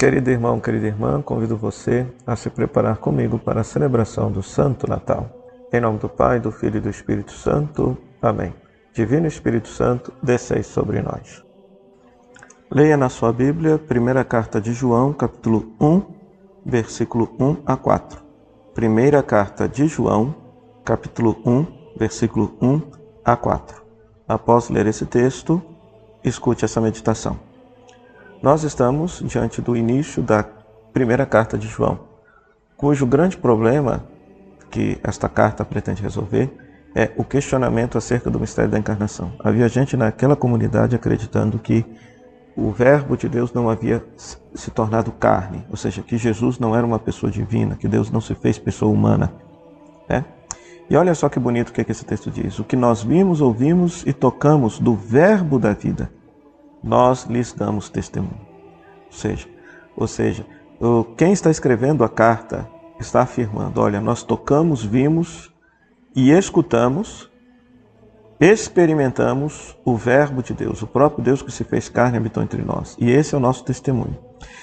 Querido irmão, querida irmã, convido você a se preparar comigo para a celebração do Santo Natal. Em nome do Pai, do Filho e do Espírito Santo. Amém. Divino Espírito Santo, desceis sobre nós. Leia na sua Bíblia, primeira carta de João, capítulo 1, versículo 1 a 4. Primeira carta de João, capítulo 1, versículo 1 a 4. Após ler esse texto, escute essa meditação. Nós estamos diante do início da primeira carta de João, cujo grande problema que esta carta pretende resolver é o questionamento acerca do mistério da encarnação. Havia gente naquela comunidade acreditando que o Verbo de Deus não havia se tornado carne, ou seja, que Jesus não era uma pessoa divina, que Deus não se fez pessoa humana. Né? E olha só que bonito o que, é que esse texto diz: o que nós vimos, ouvimos e tocamos do Verbo da vida nós lhes damos testemunho. Ou seja, ou seja, quem está escrevendo a carta está afirmando: olha, nós tocamos, vimos e escutamos, experimentamos o Verbo de Deus, o próprio Deus que se fez carne e habitou entre nós. E esse é o nosso testemunho.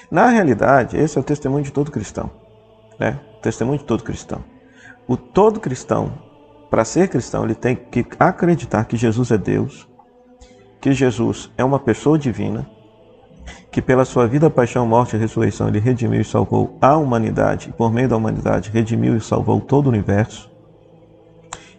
Na realidade, esse é o testemunho de todo cristão. Né? O testemunho de todo cristão. O todo cristão, para ser cristão, ele tem que acreditar que Jesus é Deus, que Jesus é uma pessoa divina, que pela sua vida, paixão, morte e ressurreição ele redimiu e salvou a humanidade, e por meio da humanidade redimiu e salvou todo o universo,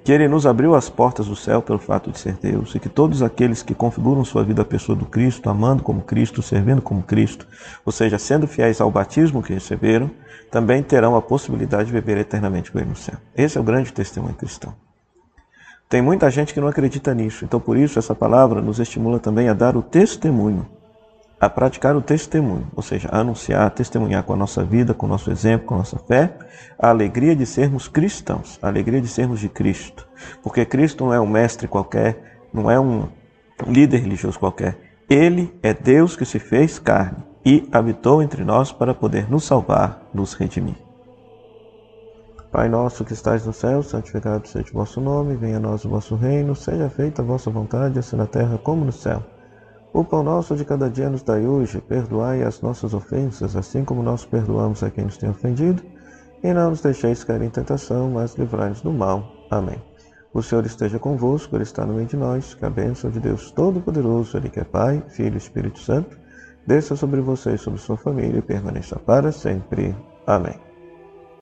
que ele nos abriu as portas do céu pelo fato de ser Deus, e que todos aqueles que configuram sua vida a pessoa do Cristo, amando como Cristo, servindo como Cristo, ou seja, sendo fiéis ao batismo que receberam, também terão a possibilidade de viver eternamente com ele no céu. Esse é o grande testemunho cristão. Tem muita gente que não acredita nisso, então por isso essa palavra nos estimula também a dar o testemunho, a praticar o testemunho, ou seja, a anunciar, a testemunhar com a nossa vida, com o nosso exemplo, com a nossa fé, a alegria de sermos cristãos, a alegria de sermos de Cristo. Porque Cristo não é um mestre qualquer, não é um líder religioso qualquer. Ele é Deus que se fez carne e habitou entre nós para poder nos salvar, nos redimir. Pai nosso que estais no céu, santificado seja o vosso nome, venha a nós o vosso reino, seja feita a vossa vontade, assim na terra como no céu. O pão nosso de cada dia nos dai hoje, perdoai as nossas ofensas, assim como nós perdoamos a quem nos tem ofendido, e não nos deixeis cair em tentação, mas livrai-nos do mal. Amém. O Senhor esteja convosco, Ele está no meio de nós, que a bênção de Deus Todo-Poderoso, Ele que é Pai, Filho e Espírito Santo, desça sobre vocês sobre sua família e permaneça para sempre. Amém.